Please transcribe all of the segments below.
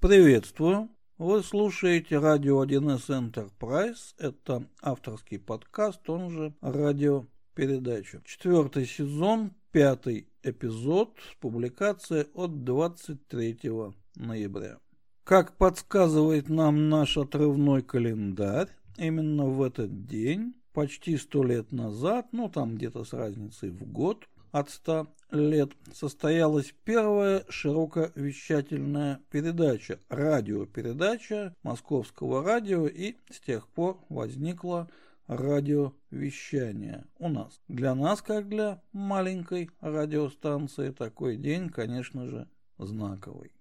Приветствую! Вы слушаете радио 1С Enterprise. Это авторский подкаст, он же радиопередача. Четвертый сезон, пятый эпизод, публикация от 23 ноября. Как подсказывает нам наш отрывной календарь, именно в этот день, почти сто лет назад, ну там где-то с разницей в год, от 100 лет состоялась первая широковещательная передача, радиопередача Московского радио, и с тех пор возникло радиовещание у нас. Для нас, как для маленькой радиостанции, такой день, конечно же, знаковый.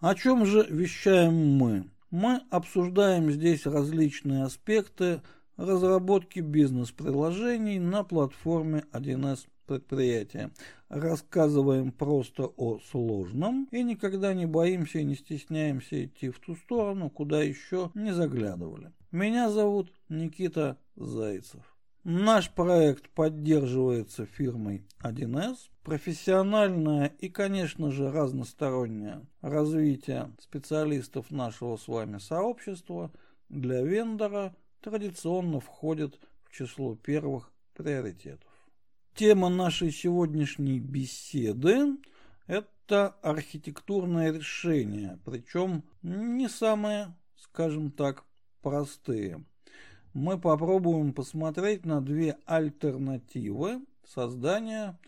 О чем же вещаем мы? Мы обсуждаем здесь различные аспекты разработки бизнес-приложений на платформе 1С предприятия. Рассказываем просто о сложном и никогда не боимся и не стесняемся идти в ту сторону, куда еще не заглядывали. Меня зовут Никита Зайцев. Наш проект поддерживается фирмой 1С. Профессиональное и, конечно же, разностороннее развитие специалистов нашего с вами сообщества для вендора традиционно входит в число первых приоритетов. Тема нашей сегодняшней беседы – это архитектурное решение, причем не самые, скажем так, простые. Мы попробуем посмотреть на две альтернативы создания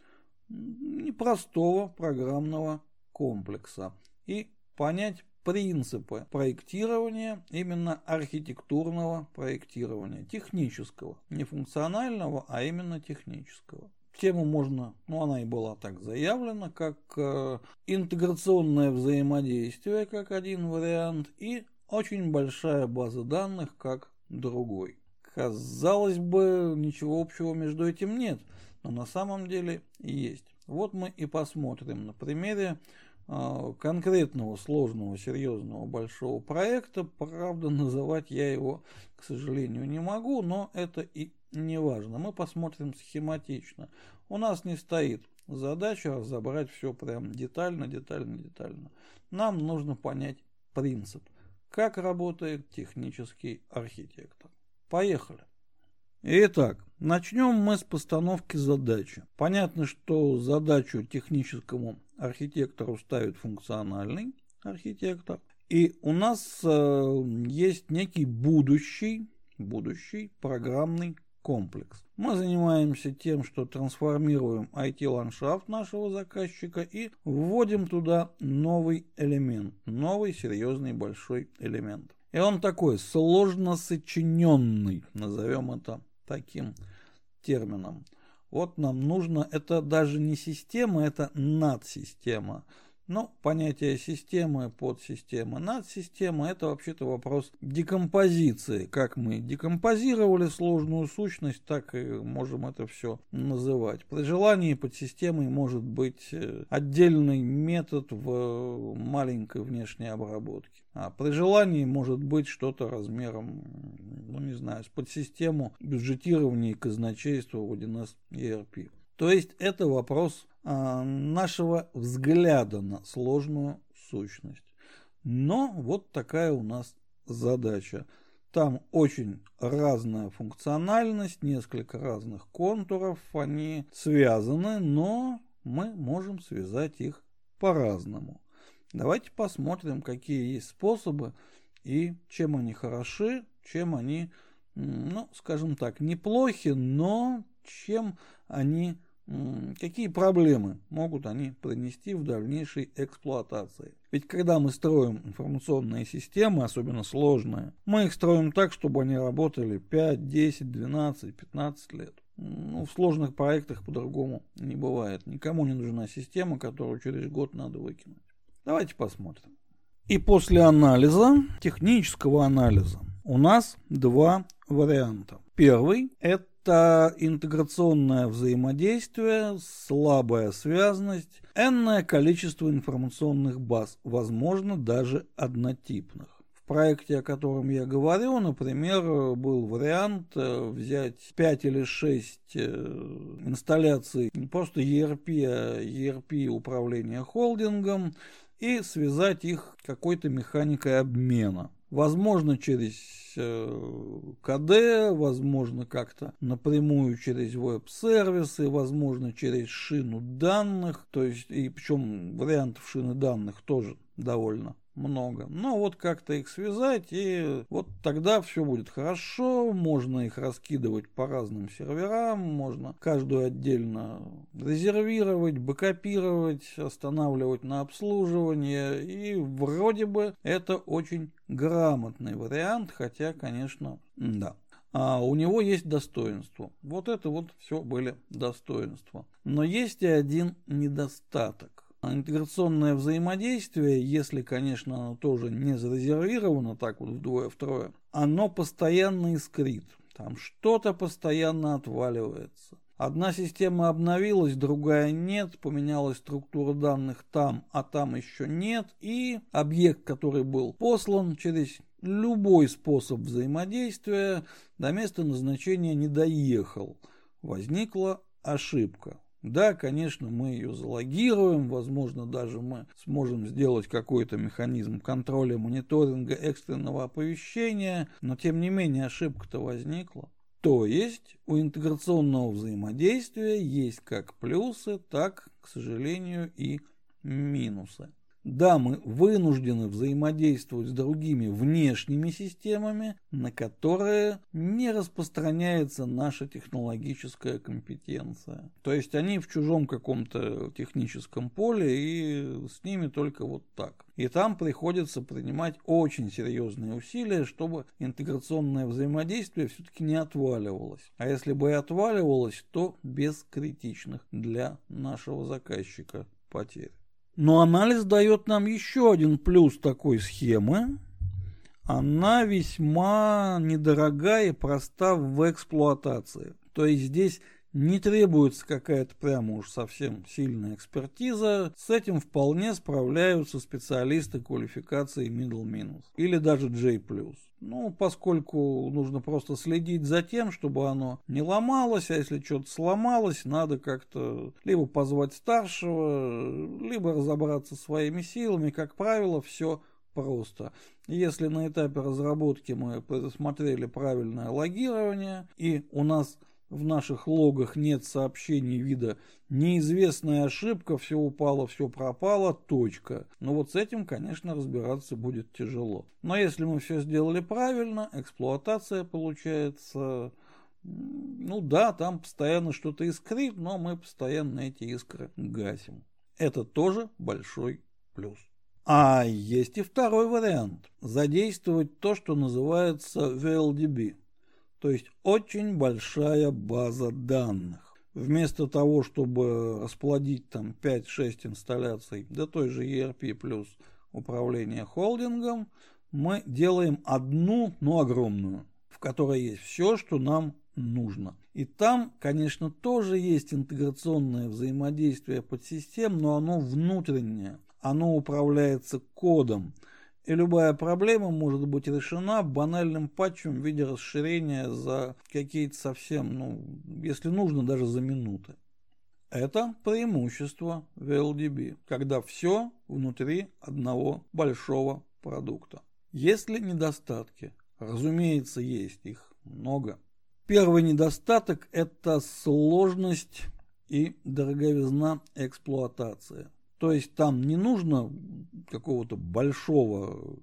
непростого программного комплекса и понять принципы проектирования, именно архитектурного проектирования, технического, не функционального, а именно технического. Тему можно, ну она и была так заявлена, как э, интеграционное взаимодействие, как один вариант, и очень большая база данных, как другой. Казалось бы, ничего общего между этим нет, но на самом деле есть. Вот мы и посмотрим на примере конкретного, сложного, серьезного, большого проекта. Правда, называть я его, к сожалению, не могу, но это и неважно. Мы посмотрим схематично. У нас не стоит задача разобрать все прям детально, детально, детально. Нам нужно понять принцип, как работает технический архитектор. Поехали. Итак, начнем мы с постановки задачи. Понятно, что задачу техническому архитектору ставит функциональный архитектор. И у нас э, есть некий будущий, будущий программный комплекс. Мы занимаемся тем, что трансформируем IT-ландшафт нашего заказчика и вводим туда новый элемент, новый серьезный большой элемент. И он такой сложно сочиненный, назовем это таким термином. Вот нам нужно, это даже не система, это надсистема. Но понятие системы, подсистемы, надсистема – это вообще-то вопрос декомпозиции. Как мы декомпозировали сложную сущность, так и можем это все называть. При желании подсистемой может быть э, отдельный метод в маленькой внешней обработке. А при желании может быть что-то размером, ну не знаю, с подсистему бюджетирования и казначейства в 1С ERP. То есть это вопрос а, нашего взгляда на сложную сущность. Но вот такая у нас задача. Там очень разная функциональность, несколько разных контуров, они связаны, но мы можем связать их по-разному. Давайте посмотрим, какие есть способы и чем они хороши, чем они, ну, скажем так, неплохи, но чем они Какие проблемы могут они принести в дальнейшей эксплуатации? Ведь когда мы строим информационные системы, особенно сложные, мы их строим так, чтобы они работали 5, 10, 12, 15 лет. Ну, в сложных проектах по-другому не бывает. Никому не нужна система, которую через год надо выкинуть. Давайте посмотрим. И после анализа, технического анализа, у нас два варианта. Первый – это интеграционное взаимодействие, слабая связность, энное количество информационных баз, возможно, даже однотипных. В проекте, о котором я говорю, например, был вариант э, взять 5 или 6 э, инсталляций не просто ERP, а ERP управления холдингом, и связать их какой-то механикой обмена. Возможно, через э, КД, возможно, как-то напрямую через веб-сервисы, возможно, через шину данных. То есть, и причем вариантов шины данных тоже довольно много. Но вот как-то их связать, и вот тогда все будет хорошо, можно их раскидывать по разным серверам, можно каждую отдельно резервировать, бэкопировать, останавливать на обслуживание, и вроде бы это очень грамотный вариант, хотя, конечно, да. А у него есть достоинство. Вот это вот все были достоинства. Но есть и один недостаток интеграционное взаимодействие, если, конечно, оно тоже не зарезервировано так вот вдвое-втрое, оно постоянно искрит. Там что-то постоянно отваливается. Одна система обновилась, другая нет, поменялась структура данных там, а там еще нет, и объект, который был послан через любой способ взаимодействия, до места назначения не доехал. Возникла ошибка. Да, конечно, мы ее залогируем, возможно, даже мы сможем сделать какой-то механизм контроля, мониторинга, экстренного оповещения, но тем не менее ошибка-то возникла. То есть у интеграционного взаимодействия есть как плюсы, так, к сожалению, и минусы. Да, мы вынуждены взаимодействовать с другими внешними системами, на которые не распространяется наша технологическая компетенция. То есть они в чужом каком-то техническом поле, и с ними только вот так. И там приходится принимать очень серьезные усилия, чтобы интеграционное взаимодействие все-таки не отваливалось. А если бы и отваливалось, то без критичных для нашего заказчика потерь. Но анализ дает нам еще один плюс такой схемы. Она весьма недорогая и проста в эксплуатации. То есть здесь не требуется какая-то прямо уж совсем сильная экспертиза. С этим вполне справляются специалисты квалификации middle minus или даже J+. Ну, поскольку нужно просто следить за тем, чтобы оно не ломалось, а если что-то сломалось, надо как-то либо позвать старшего, либо разобраться своими силами. Как правило, все просто. Если на этапе разработки мы предусмотрели правильное логирование, и у нас в наших логах нет сообщений вида неизвестная ошибка, все упало, все пропало, точка. Но вот с этим, конечно, разбираться будет тяжело. Но если мы все сделали правильно, эксплуатация получается... Ну да, там постоянно что-то искрит, но мы постоянно эти искры гасим. Это тоже большой плюс. А есть и второй вариант. Задействовать то, что называется VLDB то есть очень большая база данных. Вместо того, чтобы расплодить там 5-6 инсталляций до той же ERP плюс управление холдингом, мы делаем одну, но огромную, в которой есть все, что нам нужно. И там, конечно, тоже есть интеграционное взаимодействие подсистем, но оно внутреннее. Оно управляется кодом и любая проблема может быть решена банальным патчем в виде расширения за какие-то совсем, ну, если нужно, даже за минуты. Это преимущество VLDB, когда все внутри одного большого продукта. Есть ли недостатки? Разумеется, есть их много. Первый недостаток – это сложность и дороговизна эксплуатации. То есть там не нужно какого-то большого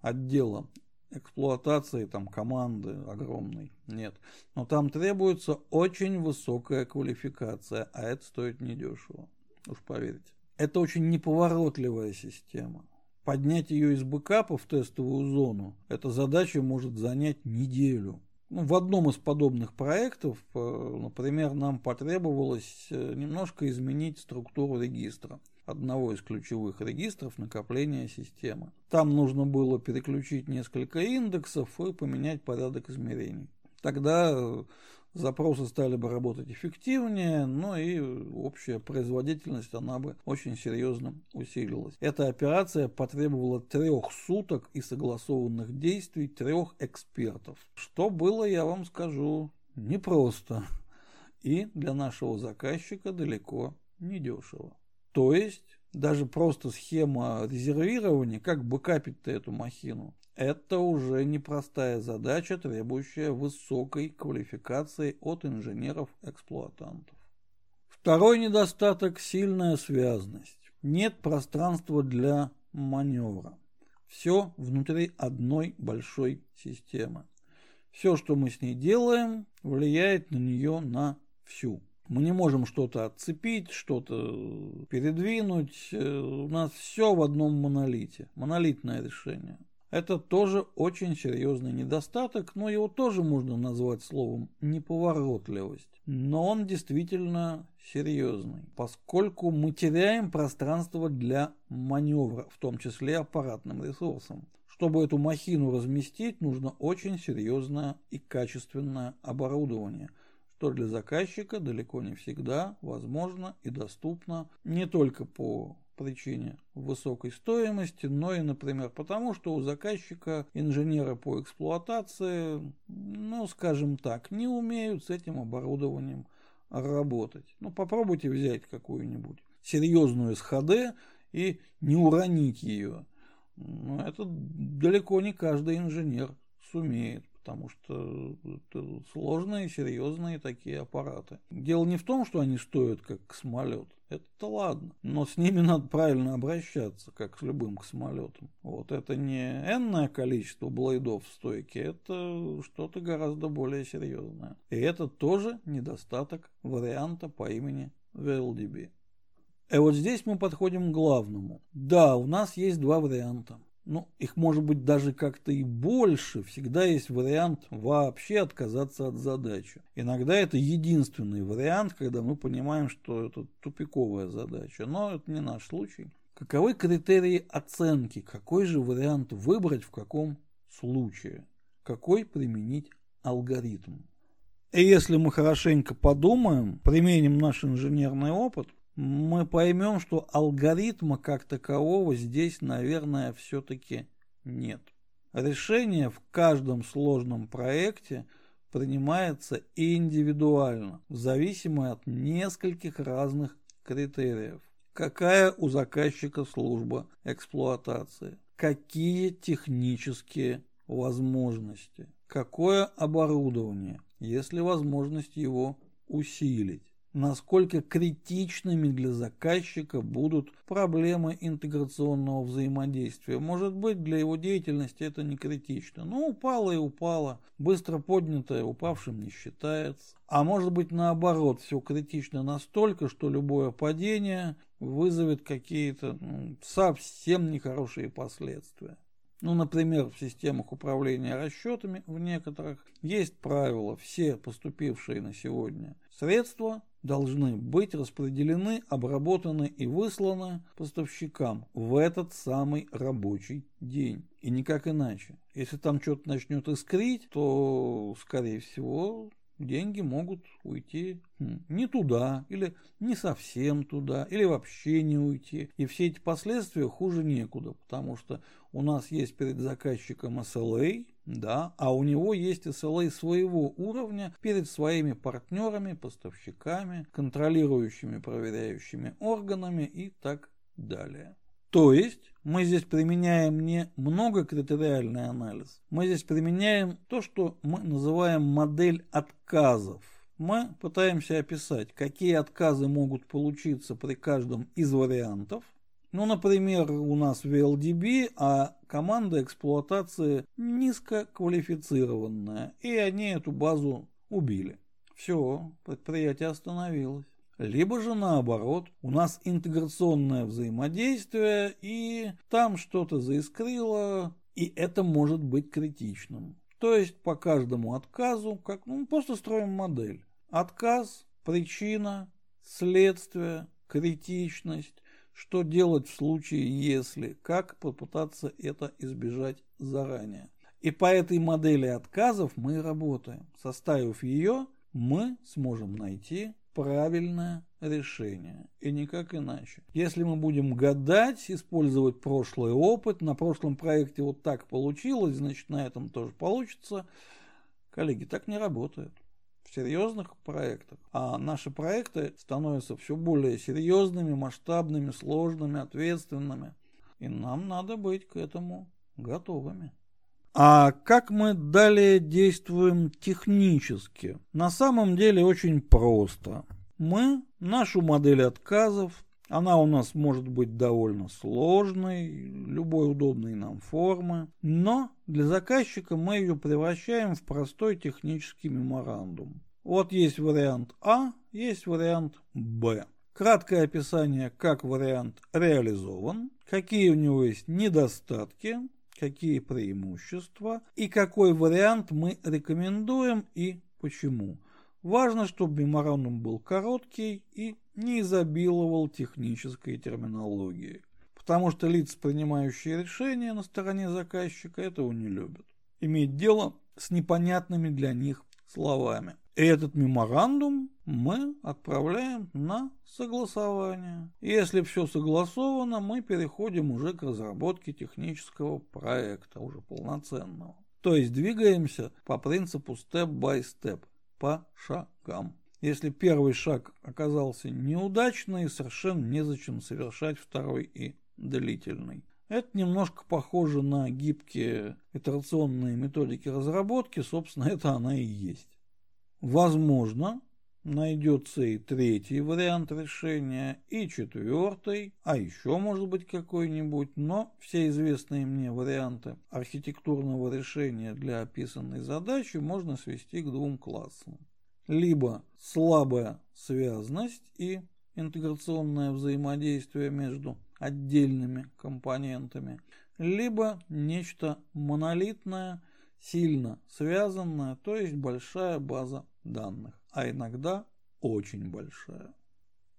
отдела эксплуатации, там команды огромной. Нет. Но там требуется очень высокая квалификация, а это стоит недешево. Уж поверьте. Это очень неповоротливая система. Поднять ее из бэкапа в тестовую зону, эта задача может занять неделю. Ну, в одном из подобных проектов, э, например, нам потребовалось э, немножко изменить структуру регистра одного из ключевых регистров накопления системы. Там нужно было переключить несколько индексов и поменять порядок измерений. Тогда э, запросы стали бы работать эффективнее, но и общая производительность она бы очень серьезно усилилась. Эта операция потребовала трех суток и согласованных действий трех экспертов, что было, я вам скажу, непросто и для нашего заказчика далеко не дешево. То есть даже просто схема резервирования, как бэкапить-то эту махину, это уже непростая задача, требующая высокой квалификации от инженеров-эксплуатантов. Второй недостаток – сильная связность. Нет пространства для маневра. Все внутри одной большой системы. Все, что мы с ней делаем, влияет на нее на всю. Мы не можем что-то отцепить, что-то передвинуть. Э, у нас все в одном монолите. Монолитное решение. Это тоже очень серьезный недостаток, но его тоже можно назвать словом неповоротливость. Но он действительно серьезный, поскольку мы теряем пространство для маневра, в том числе аппаратным ресурсом. Чтобы эту махину разместить, нужно очень серьезное и качественное оборудование, что для заказчика далеко не всегда возможно и доступно не только по причине высокой стоимости, но и, например, потому что у заказчика инженеры по эксплуатации, ну, скажем так, не умеют с этим оборудованием работать. Ну, попробуйте взять какую-нибудь серьезную СХД и не уронить ее. Ну, это далеко не каждый инженер сумеет потому что это сложные, серьезные такие аппараты. Дело не в том, что они стоят как космолет, это ладно, но с ними надо правильно обращаться, как с любым космолетом. Вот это не энное количество блейдов в стойке, это что-то гораздо более серьезное. И это тоже недостаток варианта по имени VLDB. И вот здесь мы подходим к главному. Да, у нас есть два варианта ну, их может быть даже как-то и больше, всегда есть вариант вообще отказаться от задачи. Иногда это единственный вариант, когда мы понимаем, что это тупиковая задача, но это не наш случай. Каковы критерии оценки, какой же вариант выбрать в каком случае, какой применить алгоритм. И если мы хорошенько подумаем, применим наш инженерный опыт, мы поймем, что алгоритма как такового здесь, наверное, все-таки нет. Решение в каждом сложном проекте принимается индивидуально, в зависимости от нескольких разных критериев. Какая у заказчика служба эксплуатации? Какие технические возможности? Какое оборудование, если возможность его усилить? Насколько критичными для заказчика будут проблемы интеграционного взаимодействия. Может быть, для его деятельности это не критично. Но упало и упало. Быстро поднятое упавшим не считается. А может быть, наоборот, все критично настолько, что любое падение вызовет какие-то ну, совсем нехорошие последствия. Ну, например, в системах управления расчетами в некоторых есть правило, все поступившие на сегодня средства должны быть распределены, обработаны и высланы поставщикам в этот самый рабочий день. И никак иначе. Если там что-то начнет искрить, то, скорее всего, деньги могут уйти хм, не туда, или не совсем туда, или вообще не уйти. И все эти последствия хуже некуда, потому что у нас есть перед заказчиком SLA, да, а у него есть SLA своего уровня перед своими партнерами, поставщиками, контролирующими, проверяющими органами и так далее. То есть мы здесь применяем не многокритериальный анализ, мы здесь применяем то, что мы называем модель отказов. Мы пытаемся описать, какие отказы могут получиться при каждом из вариантов, ну, например, у нас VLDB, а команда эксплуатации низкоквалифицированная, и они эту базу убили. Все, предприятие остановилось. Либо же наоборот, у нас интеграционное взаимодействие, и там что-то заискрило, и это может быть критичным. То есть по каждому отказу, как ну, просто строим модель. Отказ, причина, следствие, критичность, что делать в случае, если, как попытаться это избежать заранее. И по этой модели отказов мы работаем. Составив ее, мы сможем найти правильное решение. И никак иначе. Если мы будем гадать, использовать прошлый опыт, на прошлом проекте вот так получилось, значит на этом тоже получится. Коллеги, так не работает. Серьезных проектах, а наши проекты становятся все более серьезными, масштабными, сложными, ответственными. И нам надо быть к этому готовыми. А как мы далее действуем технически? На самом деле очень просто. Мы нашу модель отказов она у нас может быть довольно сложной, любой удобной нам формы, но для заказчика мы ее превращаем в простой технический меморандум. Вот есть вариант А, есть вариант Б. Краткое описание, как вариант реализован, какие у него есть недостатки, какие преимущества и какой вариант мы рекомендуем и почему. Важно, чтобы меморандум был короткий и не изобиловал технической терминологией, потому что лица, принимающие решения на стороне заказчика, этого не любят. Иметь дело с непонятными для них словами. Этот меморандум мы отправляем на согласование. Если все согласовано, мы переходим уже к разработке технического проекта, уже полноценного. То есть двигаемся по принципу step-by-step по шагам. Если первый шаг оказался неудачный, совершенно незачем совершать второй и длительный. Это немножко похоже на гибкие итерационные методики разработки, собственно, это она и есть. Возможно, найдется и третий вариант решения, и четвертый, а еще может быть какой-нибудь, но все известные мне варианты архитектурного решения для описанной задачи можно свести к двум классам. Либо слабая связность и интеграционное взаимодействие между отдельными компонентами, либо нечто монолитное, сильно связанное, то есть большая база данных а иногда очень большая.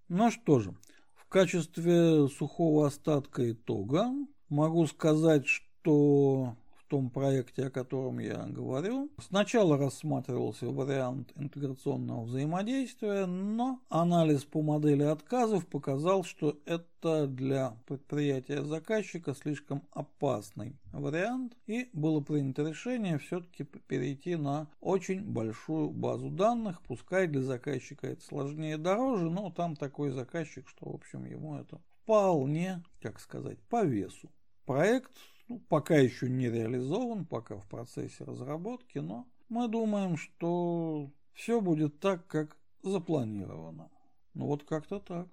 Ну что же, в качестве сухого остатка итога могу сказать, что том проекте, о котором я говорю. Сначала рассматривался вариант интеграционного взаимодействия, но анализ по модели отказов показал, что это для предприятия заказчика слишком опасный вариант, и было принято решение все-таки перейти на очень большую базу данных, пускай для заказчика это сложнее дороже, но там такой заказчик, что в общем ему это вполне, как сказать, по весу. Проект ну, пока еще не реализован, пока в процессе разработки, но мы думаем, что все будет так, как запланировано. Ну вот как-то так.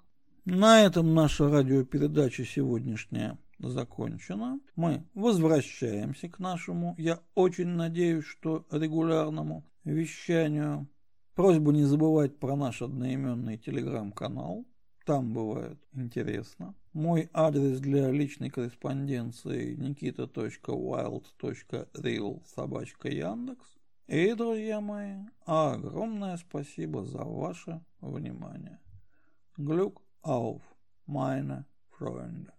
На этом наша радиопередача сегодняшняя закончена. Мы возвращаемся к нашему, я очень надеюсь, что регулярному вещанию. Просьба не забывать про наш одноименный телеграм-канал. Там бывает интересно. Мой адрес для личной корреспонденции nikita.wild.real собачка Яндекс. И, друзья мои, огромное спасибо за ваше внимание. Glück auf, meine Freunde.